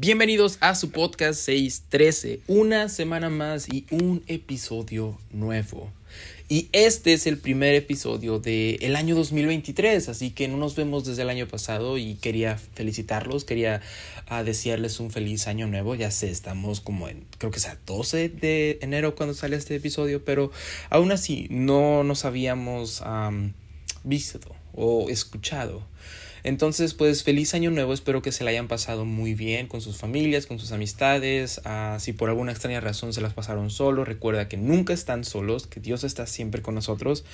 Bienvenidos a su podcast 613, una semana más y un episodio nuevo. Y este es el primer episodio del año 2023, así que no nos vemos desde el año pasado y quería felicitarlos, quería uh, desearles un feliz año nuevo. Ya sé, estamos como en, creo que sea 12 de enero cuando sale este episodio, pero aún así no nos habíamos visto o escuchado. Entonces, pues feliz año nuevo, espero que se la hayan pasado muy bien con sus familias, con sus amistades. Ah, si por alguna extraña razón se las pasaron solos, recuerda que nunca están solos, que Dios está siempre con nosotros.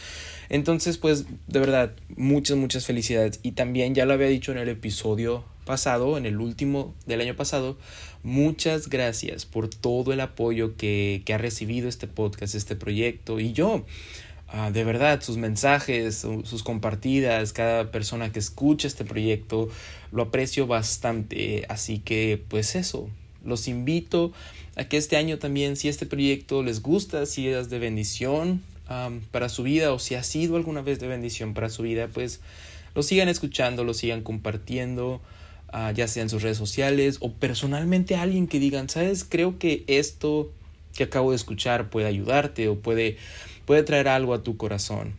Entonces, pues de verdad, muchas, muchas felicidades. Y también ya lo había dicho en el episodio pasado, en el último del año pasado, muchas gracias por todo el apoyo que, que ha recibido este podcast, este proyecto. Y yo, Ah, de verdad, sus mensajes, sus compartidas, cada persona que escucha este proyecto, lo aprecio bastante. Así que, pues eso, los invito a que este año también, si este proyecto les gusta, si es de bendición para su vida o si ha sido alguna vez de bendición para su vida, pues lo sigan escuchando, lo sigan compartiendo. Ah, ya sea en sus redes sociales o personalmente a alguien que digan, sabes, creo que esto que acabo de escuchar puede ayudarte o puede puede traer algo a tu corazón.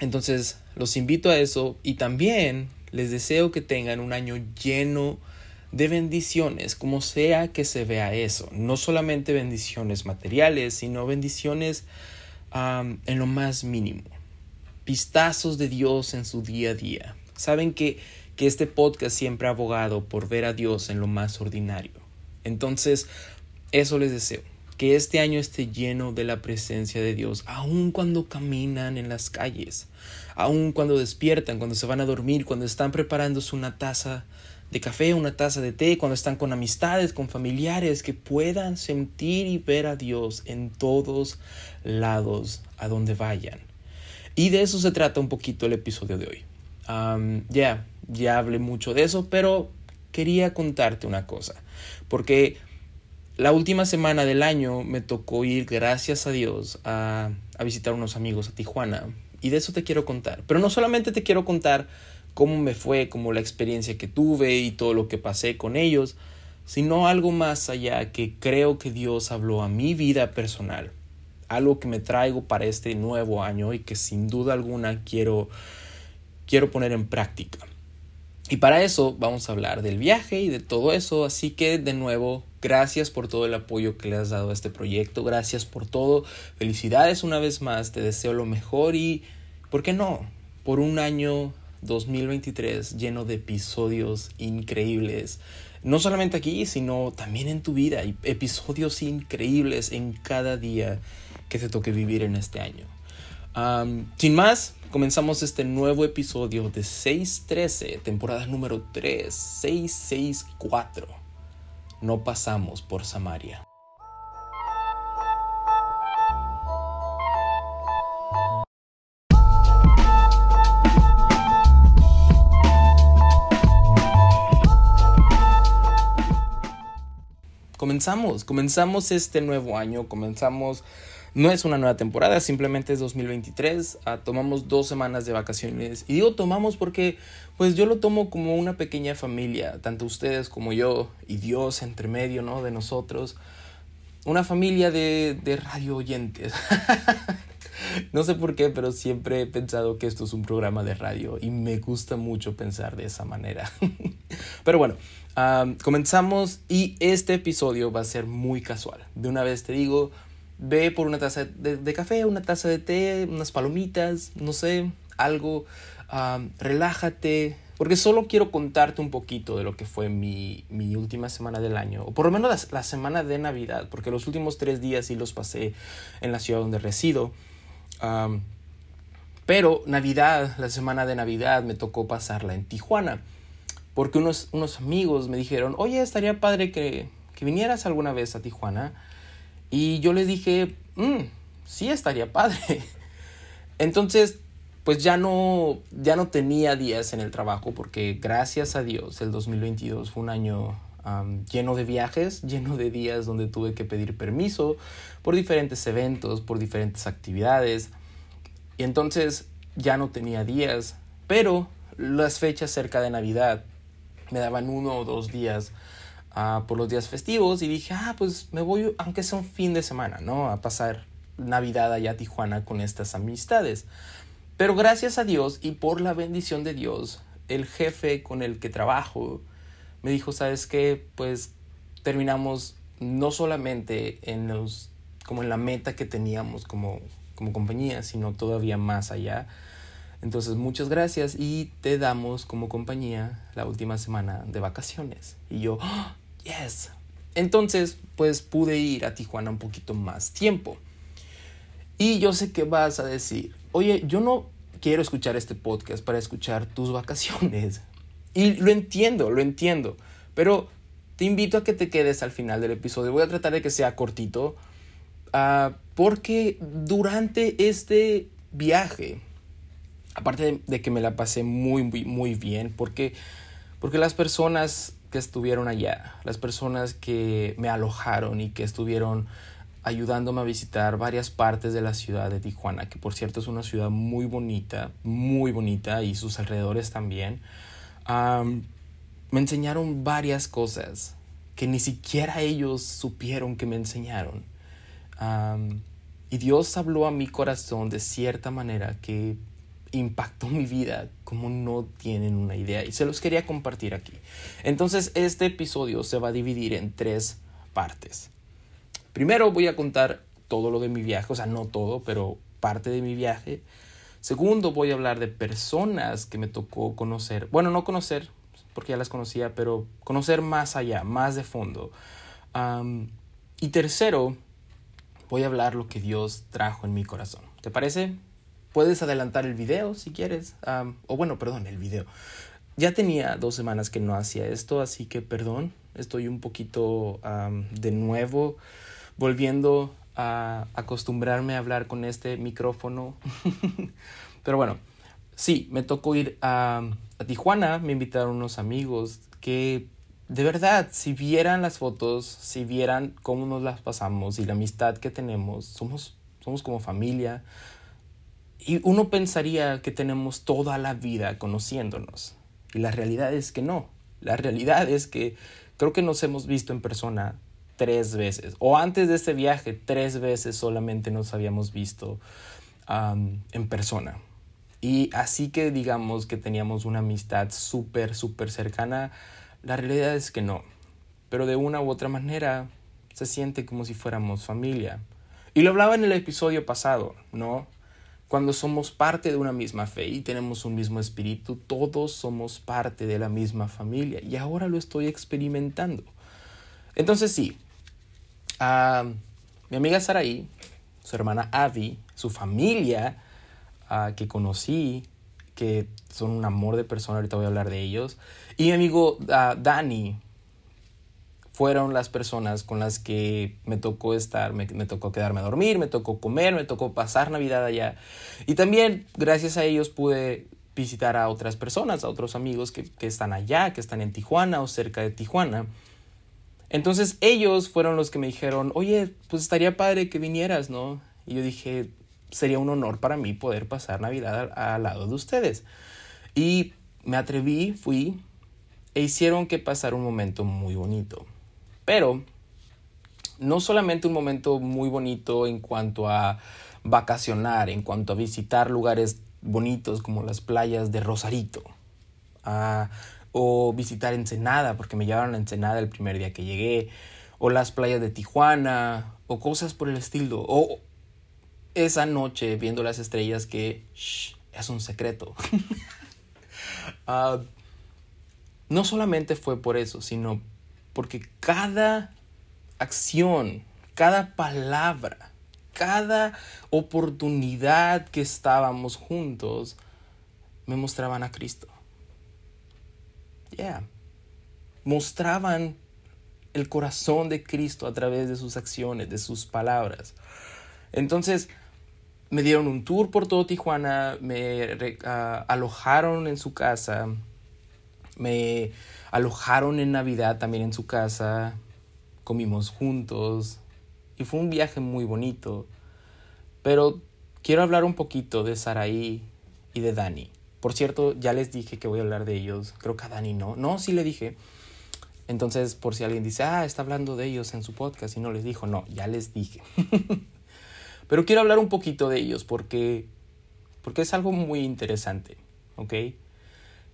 Entonces, los invito a eso y también les deseo que tengan un año lleno de bendiciones, como sea que se vea eso. No solamente bendiciones materiales, sino bendiciones en lo más mínimo. Pistazos de Dios en su día a día. Saben que, que este podcast siempre ha abogado por ver a Dios en lo más ordinario. Entonces, eso les deseo que este año esté lleno de la presencia de Dios, aun cuando caminan en las calles, aun cuando despiertan, cuando se van a dormir, cuando están preparándose una taza de café, una taza de té, cuando están con amistades, con familiares, que puedan sentir y ver a Dios en todos lados a donde vayan. Y de eso se trata un poquito el episodio de hoy. ya, ya hablé mucho de eso, pero quería contarte una cosa, porque la última semana del año me tocó ir, gracias a Dios, a, a visitar unos amigos a Tijuana. Y de eso te quiero contar. Pero no solamente te quiero contar cómo me fue, como la experiencia que tuve y todo lo que pasé con ellos, sino algo más allá que creo que Dios habló a mi vida personal, algo que me traigo para este nuevo año y que sin duda alguna quiero quiero poner en práctica. Y para eso vamos a hablar del viaje y de todo eso, así que de nuevo, gracias por todo el apoyo que le has dado a este proyecto, gracias por todo, felicidades una vez más, te deseo lo mejor y, ¿por qué no? Por un año 2023 lleno de episodios increíbles, no solamente aquí, sino también en tu vida, episodios increíbles en cada día que te toque vivir en este año. sin más, comenzamos este nuevo episodio de 613, temporada número 3, 664. No pasamos por Samaria. Comenzamos, comenzamos este nuevo año, comenzamos no es una nueva temporada, simplemente es 2023. Ah, tomamos dos semanas de vacaciones. Y digo tomamos porque pues yo lo tomo como una pequeña familia, tanto ustedes como yo y Dios entre medio, ¿no? De nosotros. Una familia de, de radio oyentes. no sé por qué, pero siempre he pensado que esto es un programa de radio y me gusta mucho pensar de esa manera. pero bueno, ah, comenzamos y este episodio va a ser muy casual. De una vez te digo, ve por una taza de, café, una taza de té, unas palomitas, no sé, algo, relájate, porque solo quiero contarte un poquito de lo que fue mi, mi última semana del año, o por lo menos la, semana de Navidad, porque los últimos tres días sí los pasé en la ciudad donde resido. pero Navidad, la semana de Navidad, me tocó pasarla en Tijuana, porque unos, unos amigos me dijeron, oye, estaría padre que, que vinieras alguna vez a Tijuana y yo les dije, mm, sí estaría padre. Entonces, pues ya no, ya no tenía días en el trabajo porque gracias a Dios el 2022 fue un año lleno de viajes, lleno de días donde tuve que pedir permiso por diferentes eventos, por diferentes actividades. Y entonces ya no tenía días, pero las fechas cerca de Navidad me daban uno o dos días ah, por los días festivos y dije, ah, pues me voy, aunque sea un fin de semana, ¿no? A pasar Navidad allá a Tijuana con estas amistades. Pero gracias a Dios y por la bendición de Dios, el jefe con el que trabajo me dijo, ¿sabes qué? Pues terminamos no solamente en los como en la meta que teníamos como, como compañía, sino todavía más allá. Entonces, muchas gracias y te damos como compañía la última semana de vacaciones. Y yo, ¡Oh, yes. Entonces, pues pude ir a Tijuana un poquito más tiempo. Y yo sé que vas a decir, oye, yo no quiero escuchar este podcast para escuchar tus vacaciones. Y lo entiendo, lo entiendo. Pero te invito a que te quedes al final del episodio. Voy a tratar de que sea cortito. Uh, porque durante este viaje, aparte de, de, que me la pasé muy, muy, muy bien, porque, porque las personas que estuvieron allá, las personas que me alojaron y que estuvieron ayudándome a visitar varias partes de la ciudad de Tijuana, que por cierto es una ciudad muy bonita, muy bonita y sus alrededores también. Me enseñaron varias cosas que ni siquiera ellos supieron que me enseñaron. Y Dios habló a mi corazón de cierta manera que impactó mi vida como no tienen una idea y se los quería compartir aquí. Entonces este episodio se va a dividir en tres partes. Primero voy a contar todo lo de mi viaje, o sea, no todo, pero parte de mi viaje. Segundo, voy a hablar de personas que me tocó conocer. Bueno, no conocer, porque ya las conocía, pero conocer más allá, más de fondo. Y tercero, voy a hablar lo que Dios trajo en mi corazón. ¿Te parece? Puedes adelantar el video si quieres. Um, o bueno, perdón, el video. Ya tenía dos semanas que no hacía esto, así que perdón. Estoy un poquito um, de nuevo volviendo a acostumbrarme a hablar con este micrófono. Pero bueno, sí, me tocó ir a, a, Tijuana, me invitaron unos amigos que de verdad, si vieran las fotos, si vieran cómo nos las pasamos y la amistad que tenemos, somos, somos como familia. Y uno pensaría que tenemos toda la vida conociéndonos. Y la realidad es que no. La realidad es que creo que nos hemos visto en persona tres veces. O antes de este viaje, tres veces solamente nos habíamos visto en persona. Y así que digamos que teníamos una amistad súper, súper cercana, la realidad es que no. Pero de una u otra manera se siente como si fuéramos familia. Y lo hablaba en el episodio pasado, ¿no? Cuando somos parte de una misma fe y tenemos un mismo espíritu, todos somos parte de la misma familia. Y ahora lo estoy experimentando. Entonces sí, a mi amiga Saraí, su hermana Avi, su familia que conocí, que son un amor de persona, ahorita voy a hablar de ellos, y mi amigo Dani, fueron las personas con las que me tocó estar, me, tocó quedarme a dormir, me tocó comer, me tocó pasar Navidad allá. Y también gracias a ellos pude visitar a otras personas, a otros amigos que, están allá, que están en Tijuana o cerca de Tijuana. Entonces ellos fueron los que me dijeron, oye, pues estaría padre que vinieras, ¿no? Y yo dije, sería un honor para mí poder pasar Navidad al, lado de ustedes. Y me atreví, fui, e hicieron que pasara un momento muy bonito. Pero no solamente un momento muy bonito en cuanto a vacacionar, en cuanto a visitar lugares bonitos como las playas de Rosarito, a o visitar Ensenada, porque me llevaron a Ensenada el primer día que llegué, o las playas de Tijuana, o cosas por el estilo, o esa noche viendo las estrellas que es un secreto. uh, no solamente fue por eso, sino porque cada acción, cada palabra, cada oportunidad que estábamos juntos, me mostraban a Cristo. Mostraban el corazón de Cristo a través de sus acciones, de sus palabras. Entonces, me dieron un tour por todo Tijuana, me alojaron en su casa, me alojaron en Navidad también en su casa, comimos juntos y fue un viaje muy bonito. Pero quiero hablar un poquito de Saraí y de Dani. Por cierto, ya les dije que voy a hablar de ellos. Creo que a Dani no. No, sí le dije. Entonces, por si alguien dice, ah, está hablando de ellos en su podcast y no les dijo, no, ya les dije. Pero quiero hablar un poquito de ellos porque, porque es algo muy interesante, ¿ok?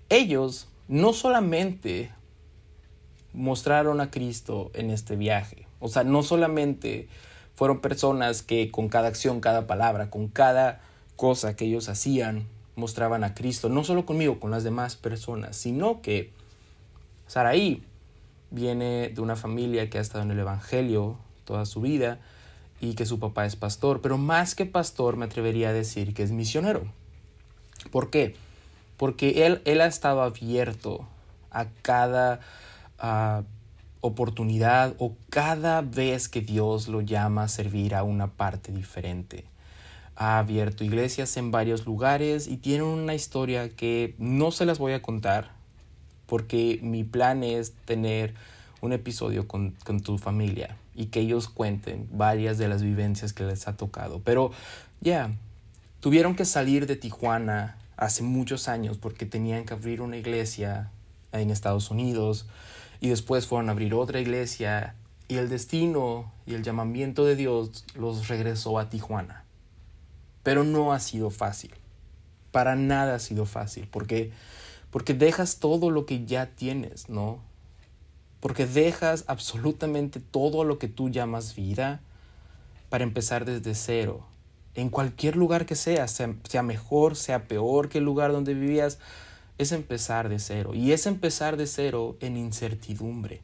Ellos no solamente mostraron a Cristo en este viaje, o sea, no solamente fueron personas que con cada acción, cada palabra, con cada cosa que ellos hacían, mostraban a Cristo, no solo conmigo, con las demás personas, sino que Saraí viene de una familia que ha estado en el Evangelio toda su vida y que su papá es pastor, pero más que pastor me atrevería a decir que es misionero. ¿Por qué? Porque él, él ha estado abierto a cada ah, oportunidad o cada vez que Dios lo llama a servir a una parte diferente. Ha abierto iglesias en varios lugares y tiene una historia que no se las voy a contar porque mi plan es tener un episodio con, tu familia y que ellos cuenten varias de las vivencias que les ha tocado. Pero ya, tuvieron que salir de Tijuana hace muchos años porque tenían que abrir una iglesia en Estados Unidos y después fueron a abrir otra iglesia y el destino y el llamamiento de Dios los regresó a Tijuana. Pero no ha sido fácil. Para nada ha sido fácil porque porque dejas todo lo que ya tienes, ¿no? Porque dejas absolutamente todo lo que tú llamas vida para empezar desde cero. En cualquier lugar que sea, sea, mejor, sea peor que el lugar donde vivías, es empezar de cero. Y es empezar de cero en incertidumbre.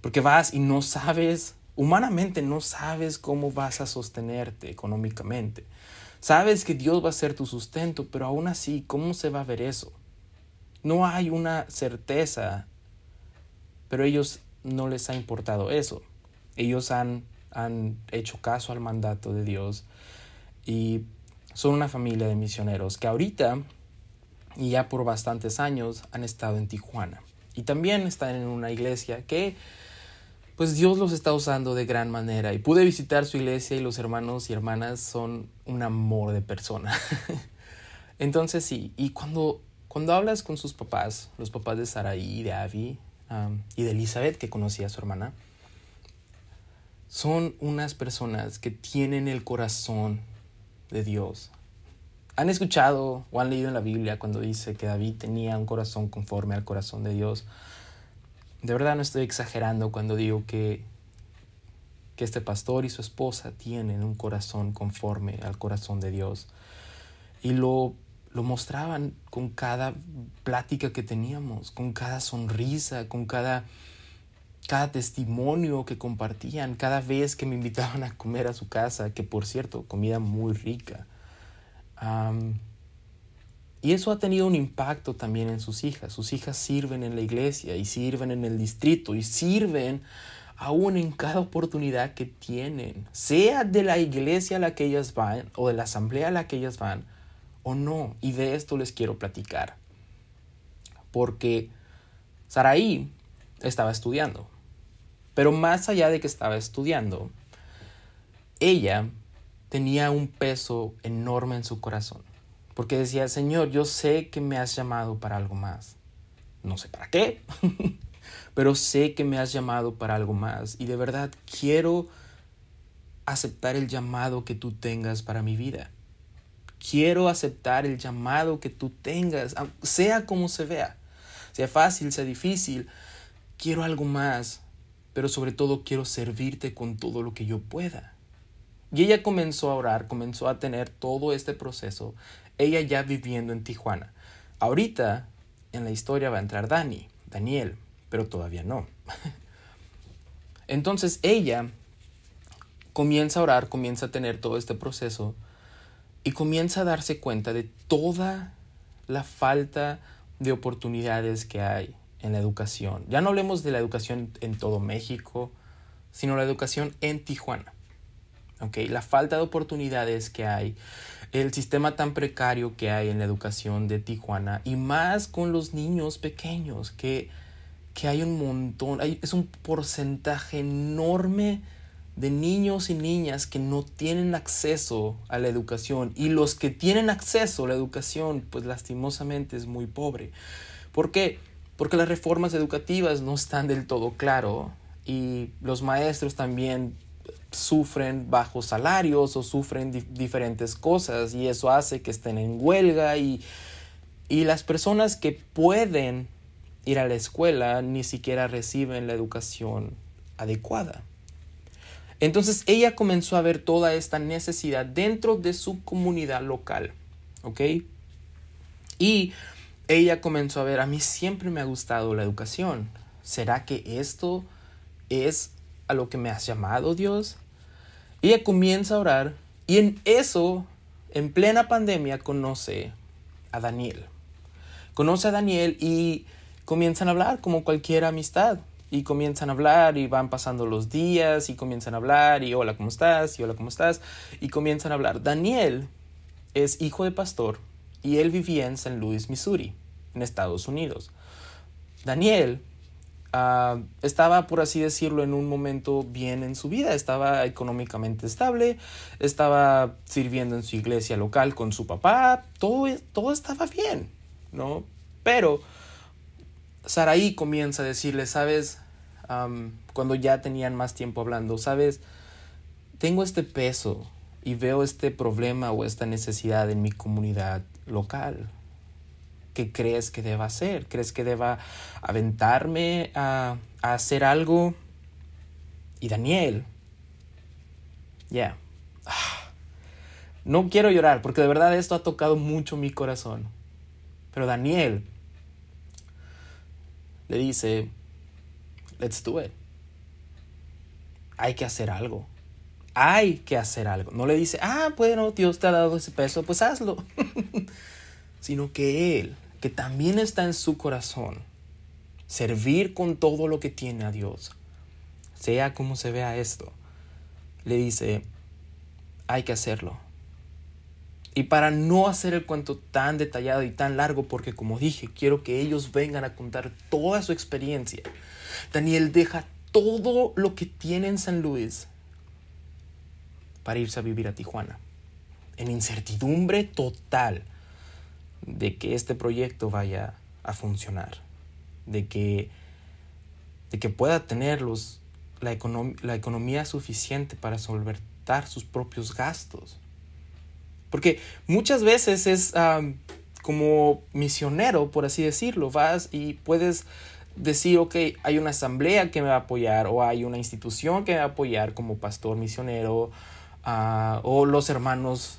Porque vas y no sabes, humanamente no sabes cómo vas a sostenerte económicamente. Sabes que Dios va a ser tu sustento, pero aún así, ¿cómo se va a ver eso? No hay una certeza, pero ellos no les ha importado eso. Ellos han, han hecho caso al mandato de Dios y son una familia de misioneros que ahorita y ya por bastantes años han estado en Tijuana. Y también están en una iglesia que pues Dios los está usando de gran manera. Y pude visitar su iglesia y los hermanos y hermanas son un amor de persona. Entonces sí, y cuando, cuando hablas con sus papás, los papás de Saraí, de Avi y de Elizabeth, que conocía a su hermana, son unas personas que tienen el corazón de Dios han escuchado o han leído en la Biblia cuando dice que David tenía un corazón conforme al corazón de Dios. De verdad no estoy exagerando cuando digo que, que este pastor y su esposa tienen un corazón conforme al corazón de Dios. Y lo, lo mostraban con cada plática que teníamos, con cada sonrisa, con cada, cada testimonio que compartían, cada vez que me invitaban a comer a su casa, que por cierto, comida muy rica y eso ha tenido un impacto también en sus hijas. Sus hijas sirven en la iglesia y sirven en el distrito y sirven aún en cada oportunidad que tienen, sea de la iglesia a la que ellas van o de la asamblea a la que ellas van o no. Y de esto les quiero platicar. Porque Saraí estaba estudiando. Pero más allá de que estaba estudiando, ella tenía un peso enorme en su corazón. Porque decía, Señor, yo sé que me has llamado para algo más. No sé para qué, pero sé que me has llamado para algo más. Y de verdad quiero aceptar el llamado que tú tengas para mi vida. Quiero aceptar el llamado que tú tengas, sea como se vea. Sea fácil, sea difícil. Quiero algo más, pero sobre todo quiero servirte con todo lo que yo pueda. Y ella comenzó a orar, comenzó a tener todo este proceso, ella ya viviendo en Tijuana. Ahorita en la historia va a entrar Dani, Daniel, pero todavía no. Entonces ella comienza a orar, comienza a tener todo este proceso y comienza a darse cuenta de toda la falta de oportunidades que hay en la educación. Ya no hablemos de la educación en todo México, sino la educación en Tijuana. La falta de oportunidades que hay, el sistema tan precario que hay en la educación de Tijuana y más con los niños pequeños, que, que hay un montón, es un porcentaje enorme de niños y niñas que no tienen acceso a la educación y los que tienen acceso a la educación pues lastimosamente es muy pobre. ¿Por qué? Porque las reformas educativas no están del todo claro y los maestros también sufren bajos salarios o sufren diferentes cosas y eso hace que estén en huelga y, y las personas que pueden ir a la escuela ni siquiera reciben la educación adecuada. Entonces ella comenzó a ver toda esta necesidad dentro de su comunidad local, ¿ok? Y ella comenzó a ver, a mí siempre me ha gustado la educación. ¿Será que esto es a lo que me has llamado Dios? Ella comienza a orar y en eso, en plena pandemia, conoce a Daniel. Conoce a Daniel y comienzan a hablar como cualquier amistad. Y comienzan a hablar y van pasando los días y comienzan a hablar y hola, ¿cómo estás? Y hola, ¿cómo estás? Y comienzan a hablar. Daniel es hijo de pastor y él vivía en St. Louis, Missouri, en Estados Unidos. Daniel ah, estaba, por así decirlo, en un momento bien en su vida, estaba económicamente estable, estaba sirviendo en su iglesia local con su papá, todo, todo estaba bien, ¿no? Pero Saraí comienza a decirle, sabes, cuando ya tenían más tiempo hablando, sabes, tengo este peso y veo este problema o esta necesidad en mi comunidad local. ¿Qué crees que deba hacer? ¿Crees que deba aventarme a, hacer algo? Y Daniel, ya. Ah, no quiero llorar porque de verdad esto ha tocado mucho mi corazón. Pero Daniel le dice, let's do it. Hay que hacer algo hay que hacer algo. No le dice, ah, bueno, Dios te ha dado ese peso, pues hazlo. Sino que Él, que también está en su corazón, servir con todo lo que tiene a Dios, sea como se vea esto, le dice, hay que hacerlo. Y para no hacer el cuento tan detallado y tan largo, porque como dije, quiero que ellos vengan a contar toda su experiencia, Daniel deja todo lo que tiene en San Luis para irse a vivir a Tijuana, en incertidumbre total de que este proyecto vaya a funcionar, de que, de que pueda tener los, la, la economía suficiente para solventar sus propios gastos. Porque muchas veces es como misionero, por así decirlo, vas y puedes decir, ok, hay una asamblea que me va a apoyar o hay una institución que me va a apoyar como pastor misionero o los hermanos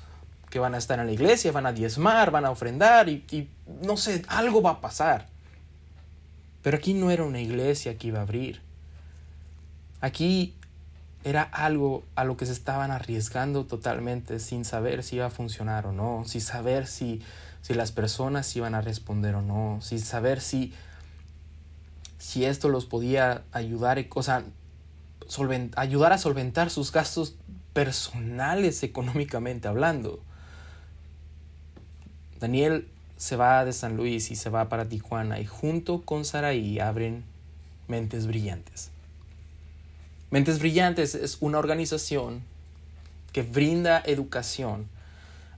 que van a estar en la iglesia van a diezmar, van a ofrendar y, no sé, algo va a pasar. Pero aquí no era una iglesia que iba a abrir. Aquí era algo a lo que se estaban arriesgando totalmente sin saber si iba a funcionar o no, sin saber si, si las personas iban a responder o no, sin saber si, si esto los podía ayudar, sea, ayudar a solventar sus gastos personales económicamente hablando. Daniel se va de San Luis y se va para Tijuana y junto con Saraí abren Mentes Brillantes. Mentes Brillantes es una organización que brinda educación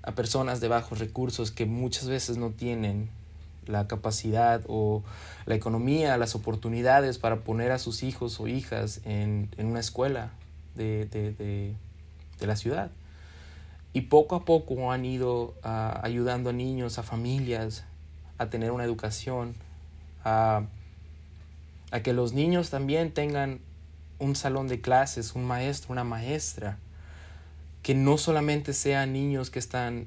a personas de bajos recursos que muchas veces no tienen la capacidad o la economía, las oportunidades para poner a sus hijos o hijas en, una escuela de, de la ciudad. Y poco a poco han ido ah, ayudando a niños, a familias, a tener una educación, a, a que los niños también tengan un salón de clases, un maestro, una maestra, que no solamente sean niños que están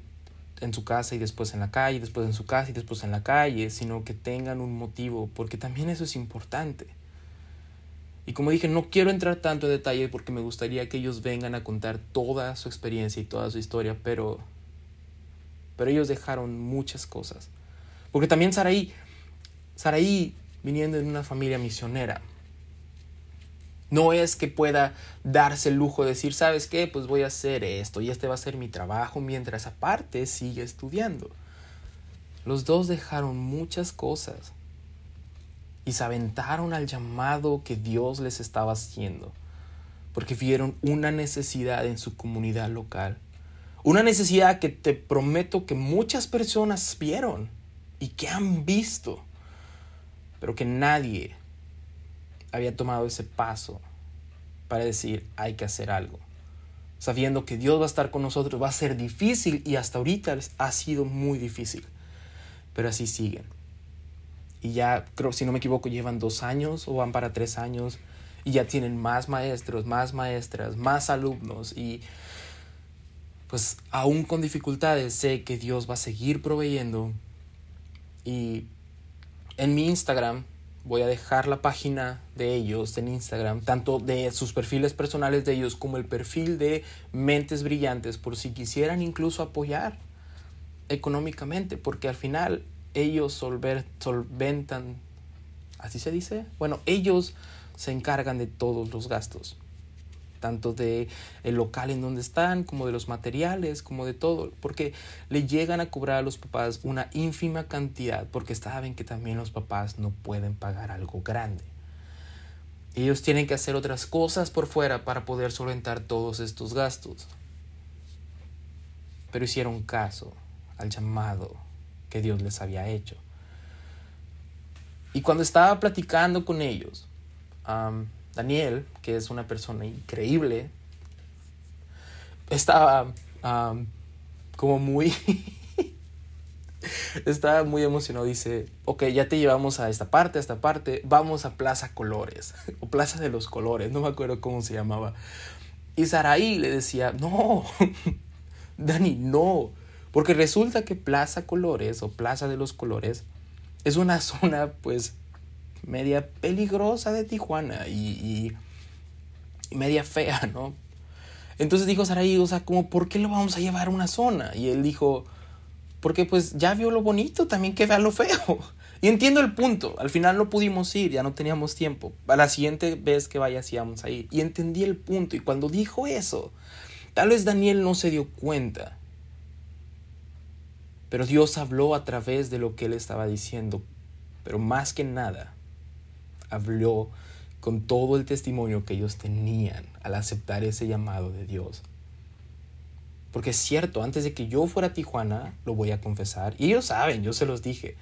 en su casa y después en la calle, después en su casa y después en la calle, sino que tengan un motivo, porque también eso es importante. Y como dije, no quiero entrar tanto en detalle porque me gustaría que ellos vengan a contar toda su experiencia y toda su historia, pero, pero ellos dejaron muchas cosas. Porque también Saraí, Saraí, viniendo de una familia misionera, no es que pueda darse el lujo de decir, ¿sabes qué? Pues voy a hacer esto y este va a ser mi trabajo mientras aparte sigue estudiando. Los dos dejaron muchas cosas y se aventaron al llamado que Dios les estaba haciendo, porque vieron una necesidad en su comunidad local, una necesidad que te prometo que muchas personas vieron y que han visto. pero que nadie había tomado ese paso para decir hay que hacer algo. Sabiendo que Dios va a estar con nosotros, va a ser difícil y hasta ahorita ha sido muy difícil. Pero así siguen. Y ya, creo, si no me equivoco, llevan dos años o van para tres años y ya tienen más maestros, más maestras, más alumnos y pues aún con dificultades sé que Dios va a seguir proveyendo. Y en mi Instagram voy a dejar la página de ellos en Instagram, tanto de sus perfiles personales de ellos como el perfil de Mentes Brillantes, por si quisieran incluso apoyar económicamente, porque al final ellos solventan, ¿así se dice? Bueno, ellos se encargan de todos los gastos tanto de el local en donde están, como de los materiales, como de todo, porque le llegan a cobrar a los papás una ínfima cantidad, porque saben que también los papás no pueden pagar algo grande. Ellos tienen que hacer otras cosas por fuera para poder solventar todos estos gastos. Pero hicieron caso al llamado que Dios les había hecho. Y cuando estaba platicando con ellos, Daniel, que es una persona increíble, estaba como muy... estaba muy emocionado. Dice, ok, ya te llevamos a esta parte, a esta parte, vamos a Plaza Colores, o Plaza de los Colores, no me acuerdo cómo se llamaba. Y Saraí le decía, no, Dani, no, porque resulta que Plaza Colores o Plaza de los Colores es una zona pues media peligrosa de Tijuana y, media fea, ¿no? Entonces dijo Saraí, o sea, como, ¿por qué lo vamos a llevar a una zona? Y él dijo, porque pues ya vio lo bonito, también que vea lo feo. Y entiendo el punto, al final no pudimos ir, ya no teníamos tiempo. A la siguiente vez que vaya, sí a ir. Y entendí el punto, y cuando dijo eso, tal vez Daniel no se dio cuenta. Pero Dios habló a través de lo que él estaba diciendo. Pero más que nada, habló con todo el testimonio que ellos tenían al aceptar ese llamado de Dios. Porque es cierto, antes de que yo fuera a Tijuana, lo voy a confesar, y ellos saben, yo se los dije,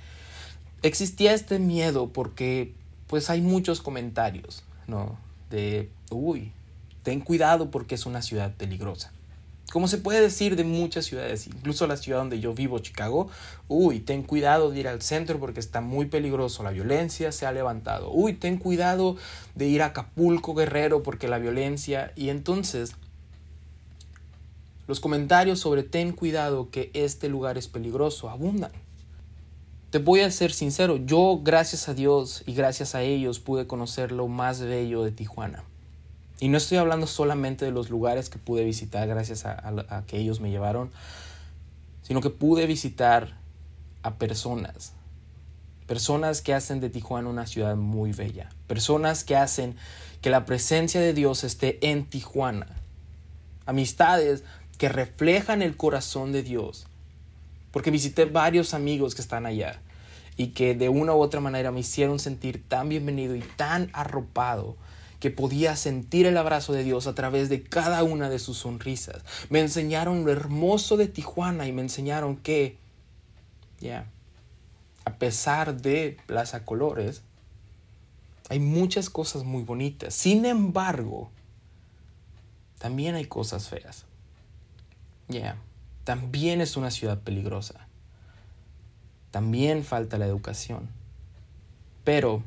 existía este miedo porque pues hay muchos comentarios, ¿no? De, uy, ten cuidado porque es una ciudad peligrosa. Como se puede decir de muchas ciudades, incluso la ciudad donde yo vivo, Chicago, uy, ten cuidado de ir al centro porque está muy peligroso, la violencia se ha levantado, uy, ten cuidado de ir a Acapulco, Guerrero, porque la violencia, y entonces los comentarios sobre ten cuidado que este lugar es peligroso abundan. Te voy a ser sincero, yo gracias a Dios y gracias a ellos pude conocer lo más bello de Tijuana. Y no estoy hablando solamente de los lugares que pude visitar gracias a, que ellos me llevaron, sino que pude visitar a personas. Personas que hacen de Tijuana una ciudad muy bella. Personas que hacen que la presencia de Dios esté en Tijuana. Amistades que reflejan el corazón de Dios. Porque visité varios amigos que están allá y que de una u otra manera me hicieron sentir tan bienvenido y tan arropado que podía sentir el abrazo de Dios a través de cada una de sus sonrisas. Me enseñaron lo hermoso de Tijuana y me enseñaron que, ya, a pesar de Plaza Colores, hay muchas cosas muy bonitas. Sin embargo, también hay cosas feas. Ya, también es una ciudad peligrosa. También falta la educación. Pero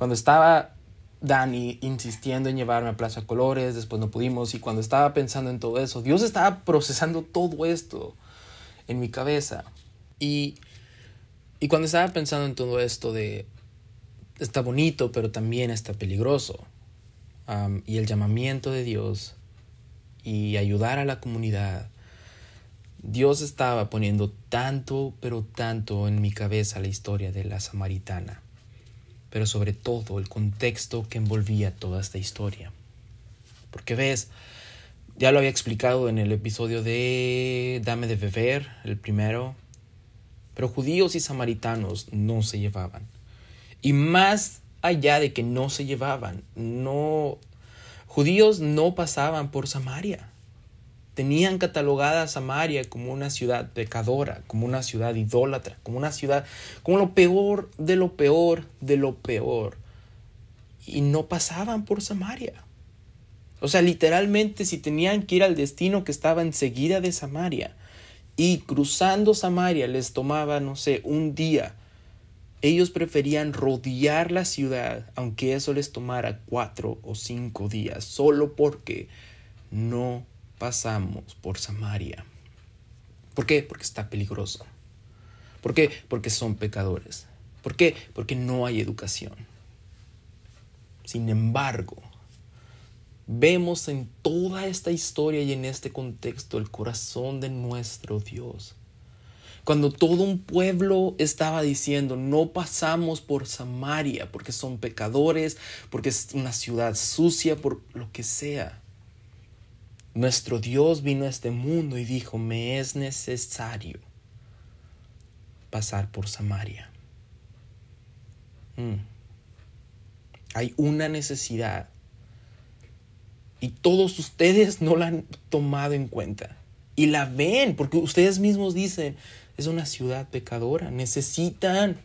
cuando estaba Dani insistiendo en llevarme a Plaza Colores, después no pudimos, y cuando estaba pensando en todo eso, Dios estaba procesando todo esto en mi cabeza. Y, y cuando estaba pensando en todo esto de, está bonito, pero también está peligroso, y el llamamiento de Dios, y ayudar a la comunidad, Dios estaba poniendo tanto, pero tanto en mi cabeza la historia de la samaritana pero sobre todo el contexto que envolvía toda esta historia. Porque ves, ya lo había explicado en el episodio de Dame de beber, el primero, pero judíos y samaritanos no se llevaban. Y más allá de que no se llevaban, no judíos no pasaban por Samaria. Tenían catalogada a Samaria como una ciudad pecadora, como una ciudad idólatra, como una ciudad, como lo peor de lo peor de lo peor. Y no pasaban por Samaria. O sea, literalmente si tenían que ir al destino que estaba enseguida de Samaria y cruzando Samaria les tomaba, no sé, un día, ellos preferían rodear la ciudad, aunque eso les tomara cuatro o cinco días, solo porque no pasamos por Samaria. ¿Por qué? Porque está peligroso. ¿Por qué? Porque son pecadores. ¿Por qué? Porque no hay educación. Sin embargo, vemos en toda esta historia y en este contexto el corazón de nuestro Dios. Cuando todo un pueblo estaba diciendo, no pasamos por Samaria porque son pecadores, porque es una ciudad sucia, por lo que sea. Nuestro Dios vino a este mundo y dijo, me es necesario pasar por Samaria. Mm. Hay una necesidad y todos ustedes no la han tomado en cuenta. Y la ven, porque ustedes mismos dicen, es una ciudad pecadora, necesitan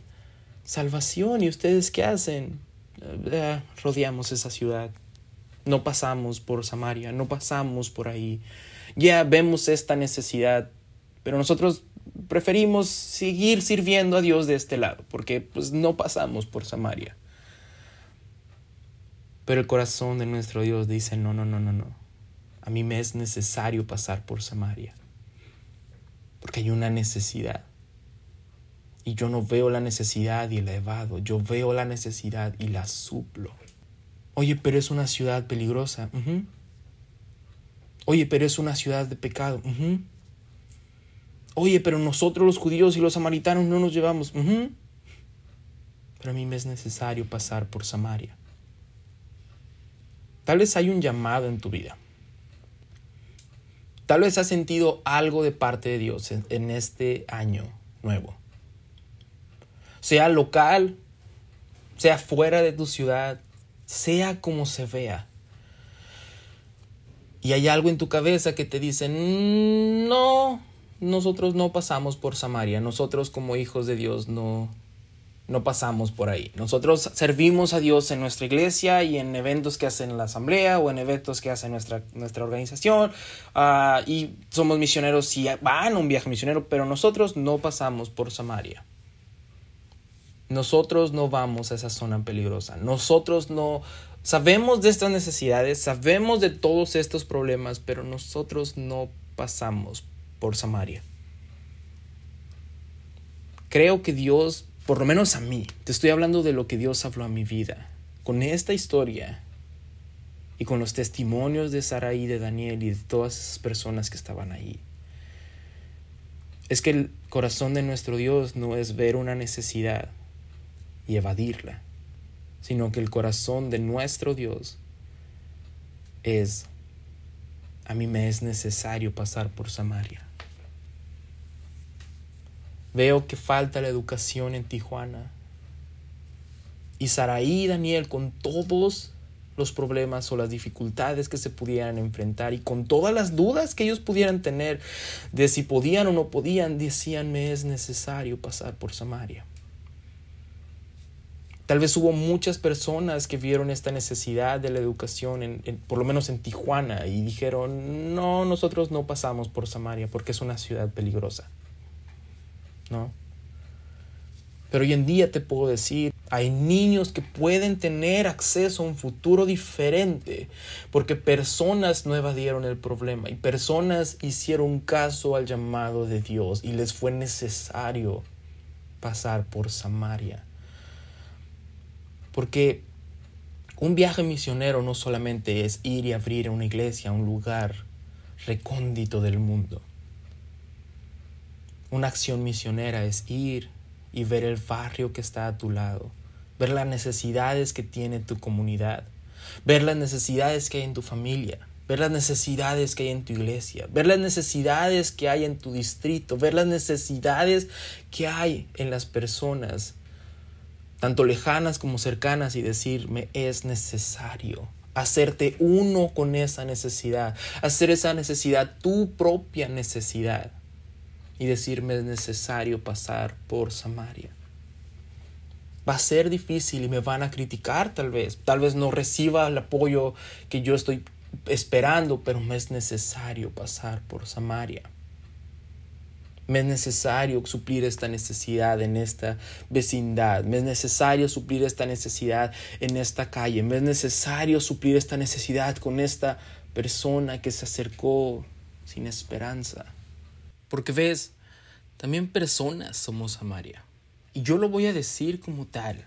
salvación. ¿Y ustedes qué hacen? Eh, rodeamos esa ciudad no pasamos por Samaria, no pasamos por ahí. Ya vemos esta necesidad, pero nosotros preferimos seguir sirviendo a Dios de este lado, porque pues no pasamos por Samaria. Pero el corazón de nuestro Dios dice, no, no, no, no, no. A mí me es necesario pasar por Samaria, porque hay una necesidad. Y yo no veo la necesidad y la evado, yo veo la necesidad y la suplo. Oye, pero es una ciudad peligrosa. Oye, pero es una ciudad de pecado. Oye, pero nosotros los judíos y los samaritanos no nos llevamos. Pero a mí me es necesario pasar por Samaria. Tal vez hay un llamado en tu vida. Tal vez has sentido algo de parte de Dios en este año nuevo. Sea local, sea fuera de tu ciudad, sea como se vea. Y hay algo en tu cabeza que te dice, mm, no, nosotros no pasamos por Samaria, nosotros como hijos de Dios no, no pasamos por ahí. Nosotros servimos a Dios en nuestra iglesia y en eventos que hacen la asamblea o en eventos que hace nuestra, nuestra organización ah, y somos misioneros si van a un viaje misionero, pero nosotros no pasamos por Samaria. Nosotros no vamos a esa zona peligrosa. Nosotros no sabemos de estas necesidades, sabemos de todos estos problemas, pero nosotros no pasamos por Samaria. Creo que Dios, por lo menos a mí, te estoy hablando de lo que Dios habló a mi vida. Con esta historia y con los testimonios de Saraí, de Daniel y de todas esas personas que estaban ahí. Es que el corazón de nuestro Dios no es ver una necesidad, y evadirla, sino que el corazón de nuestro Dios es, a mí me es necesario pasar por Samaria. Veo que falta la educación en Tijuana. Y Saraí y Daniel, con todos los problemas o las dificultades que se pudieran enfrentar y con todas las dudas que ellos pudieran tener de si podían o no podían, decían, me es necesario pasar por Samaria. Tal vez hubo muchas personas que vieron esta necesidad de la educación, en, por lo menos en Tijuana, y dijeron, no, nosotros no pasamos por Samaria porque es una ciudad peligrosa. ¿No? Pero hoy en día te puedo decir, hay niños que pueden tener acceso a un futuro diferente porque personas no evadieron el problema y personas hicieron caso al llamado de Dios y les fue necesario pasar por Samaria. Porque un viaje misionero no solamente es ir y abrir una iglesia, un lugar recóndito del mundo. Una acción misionera es ir y ver el barrio que está a tu lado, ver las necesidades que tiene tu comunidad, ver las necesidades que hay en tu familia, ver las necesidades que hay en tu iglesia, ver las necesidades que hay en tu distrito, ver las necesidades que hay en las personas tanto lejanas como cercanas, y decir, me es necesario hacerte uno con esa necesidad, hacer esa necesidad tu propia necesidad y decirme es necesario pasar por Samaria. Va a ser difícil y me van a criticar tal vez, tal vez no reciba el apoyo que yo estoy esperando, pero me es necesario pasar por Samaria. Me es necesario suplir esta necesidad en esta vecindad. Me es necesario suplir esta necesidad en esta calle. Me es necesario suplir esta necesidad con esta persona que se acercó sin esperanza. Porque ves, también personas somos Samaria. Y yo lo voy a decir como tal.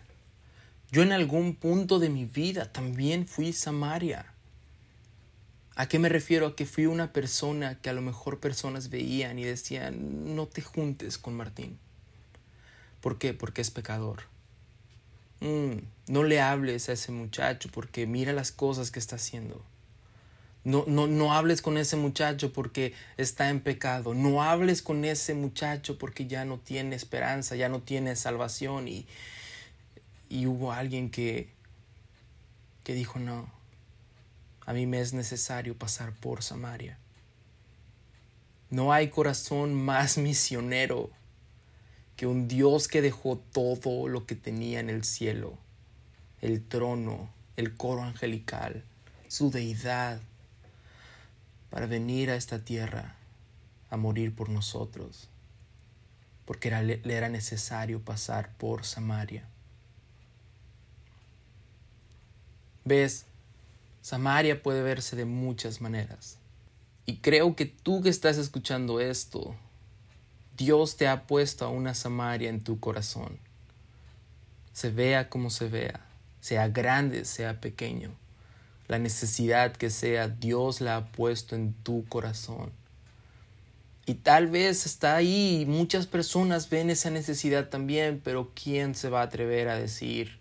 Yo en algún punto de mi vida también fui Samaria. ¿A qué me refiero? A que fui una persona que a lo mejor personas veían y decían, no te juntes con Martín. ¿Por qué? Porque es pecador. Mm, no le hables a ese muchacho porque mira las cosas que está haciendo. No, no, no hables con ese muchacho porque está en pecado. No hables con ese muchacho porque ya no tiene esperanza, ya no tiene salvación. Y, y hubo alguien que, que dijo, no, a mí me es necesario pasar por Samaria. No hay corazón más misionero que un Dios que dejó todo lo que tenía en el cielo, el trono, el coro angelical, su deidad, para venir a esta tierra a morir por nosotros, porque le era necesario pasar por Samaria. ¿Ves? Samaria puede verse de muchas maneras. Y creo que tú que estás escuchando esto, Dios te ha puesto a una Samaria en tu corazón. Se vea como se vea, sea grande, sea pequeño. La necesidad que sea, Dios la ha puesto en tu corazón. Y tal vez está ahí muchas personas ven esa necesidad también, pero ¿quién se va a atrever a decir,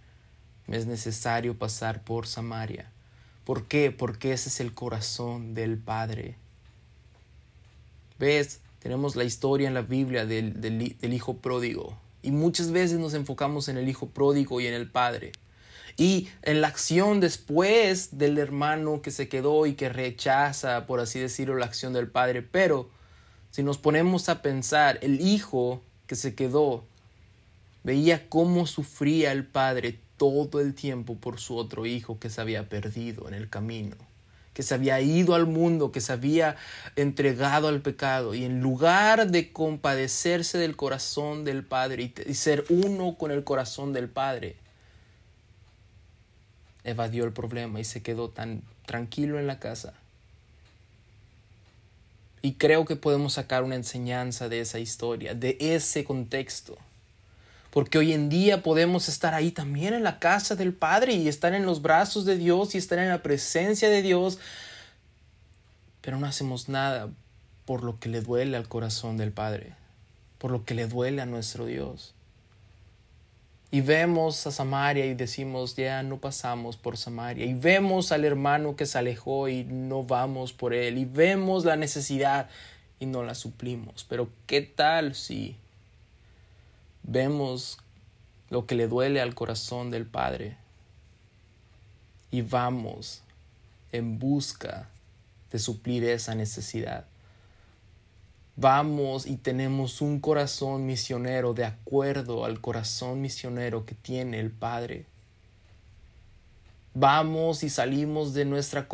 me es necesario pasar por Samaria? ¿Por qué? Porque ese es el corazón del Padre. ¿Ves? Tenemos la historia en la Biblia del, del, Hijo pródigo. Y muchas veces nos enfocamos en el Hijo pródigo y en el Padre. Y en la acción después del hermano que se quedó y que rechaza, por así decirlo, la acción del Padre. Pero si nos ponemos a pensar, el Hijo que se quedó veía cómo sufría el Padre todo el tiempo por su otro hijo que se había perdido en el camino, que se había ido al mundo, que se había entregado al pecado, y en lugar de compadecerse del corazón del Padre y, ser uno con el corazón del Padre, evadió el problema y se quedó tan tranquilo en la casa. Y creo que podemos sacar una enseñanza de esa historia, de ese contexto porque hoy en día podemos estar ahí también en la casa del Padre y estar en los brazos de Dios y estar en la presencia de Dios, pero no hacemos nada por lo que le duele al corazón del Padre, por lo que le duele a nuestro Dios. Y vemos a Samaria y decimos, ya no pasamos por Samaria. Y vemos al hermano que se alejó y no vamos por él. Y vemos la necesidad y no la suplimos. Pero ¿qué tal si vemos lo que le duele al corazón del Padre y vamos en busca de suplir esa necesidad. Vamos y tenemos un corazón misionero de acuerdo al corazón misionero que tiene el Padre. Vamos y salimos de nuestra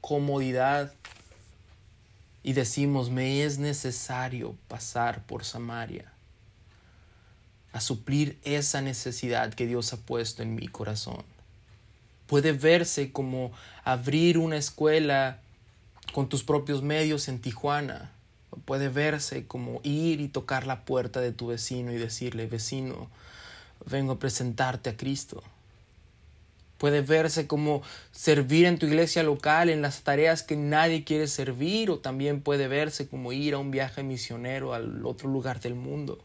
comodidad y decimos, me es necesario pasar por Samaria a suplir esa necesidad que Dios ha puesto en mi corazón. Puede verse como abrir una escuela con tus propios medios en Tijuana. Puede verse como ir y tocar la puerta de tu vecino y decirle, vecino, vengo a presentarte a Cristo. Puede verse como servir en tu iglesia local en las tareas que nadie quiere servir o también puede verse como ir a un viaje misionero al otro lugar del mundo.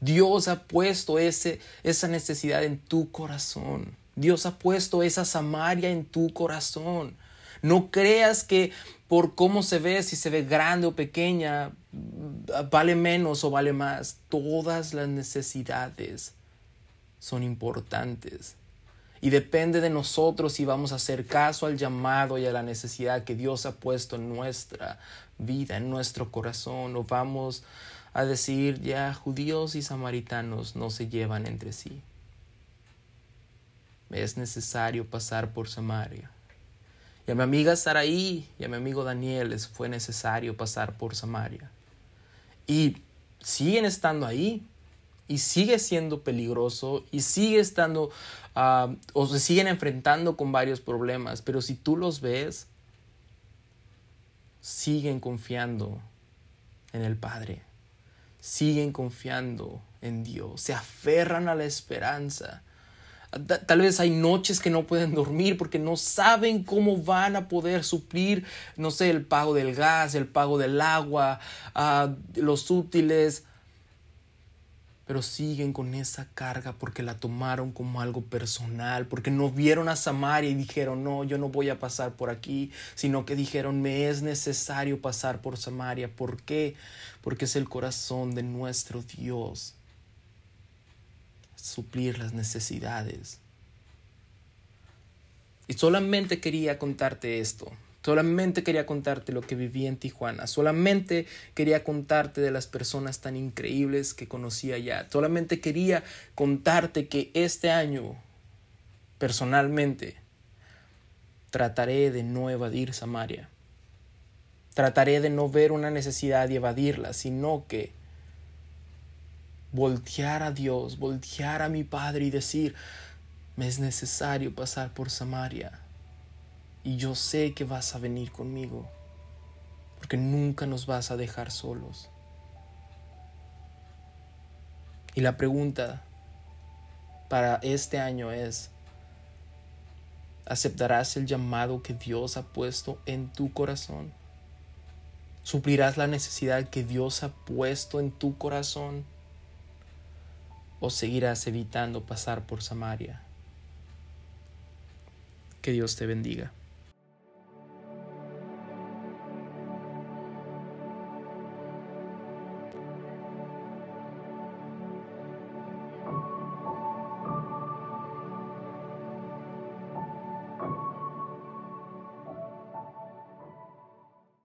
Dios ha puesto ese, esa necesidad en tu corazón. Dios ha puesto esa Samaria en tu corazón. No creas que por cómo se ve, si se ve grande o pequeña, vale menos o vale más. Todas las necesidades son importantes. Y depende de nosotros si vamos a hacer caso al llamado y a la necesidad que Dios ha puesto en nuestra vida, en nuestro corazón, o vamos a decir ya judíos y samaritanos no se llevan entre sí. Es necesario pasar por Samaria. Y a mi amiga Saraí y a mi amigo Daniel les fue necesario pasar por Samaria. Y siguen estando ahí, y sigue siendo peligroso y sigue estando ah, o se siguen enfrentando con varios problemas, pero si tú los ves, siguen confiando en el Padre, siguen confiando en Dios, se aferran a la esperanza. Tal vez hay noches que no pueden dormir porque no saben cómo van a poder suplir, no sé, el pago del gas, el pago del agua, ah, los útiles, pero siguen con esa carga porque la tomaron como algo personal, porque no vieron a Samaria y dijeron, no, yo no voy a pasar por aquí, sino que dijeron, me es necesario pasar por Samaria. ¿Por qué? Porque es el corazón de nuestro Dios. Suplir las necesidades. Y solamente quería contarte esto, Solamente quería contarte lo que viví en Tijuana. Solamente quería contarte de las personas tan increíbles que conocí allá. Solamente quería contarte que este año, personalmente, trataré de no evadir Samaria. Trataré de no ver una necesidad y evadirla, sino que voltear a Dios, voltear a mi Padre y decir, me es necesario pasar por Samaria y yo sé que vas a venir conmigo, porque nunca nos vas a dejar solos. Y la pregunta para este año es, ¿aceptarás el llamado que Dios ha puesto en tu corazón? ¿Suplirás la necesidad que Dios ha puesto en tu corazón? ¿O seguirás evitando pasar por Samaria? Que Dios te bendiga.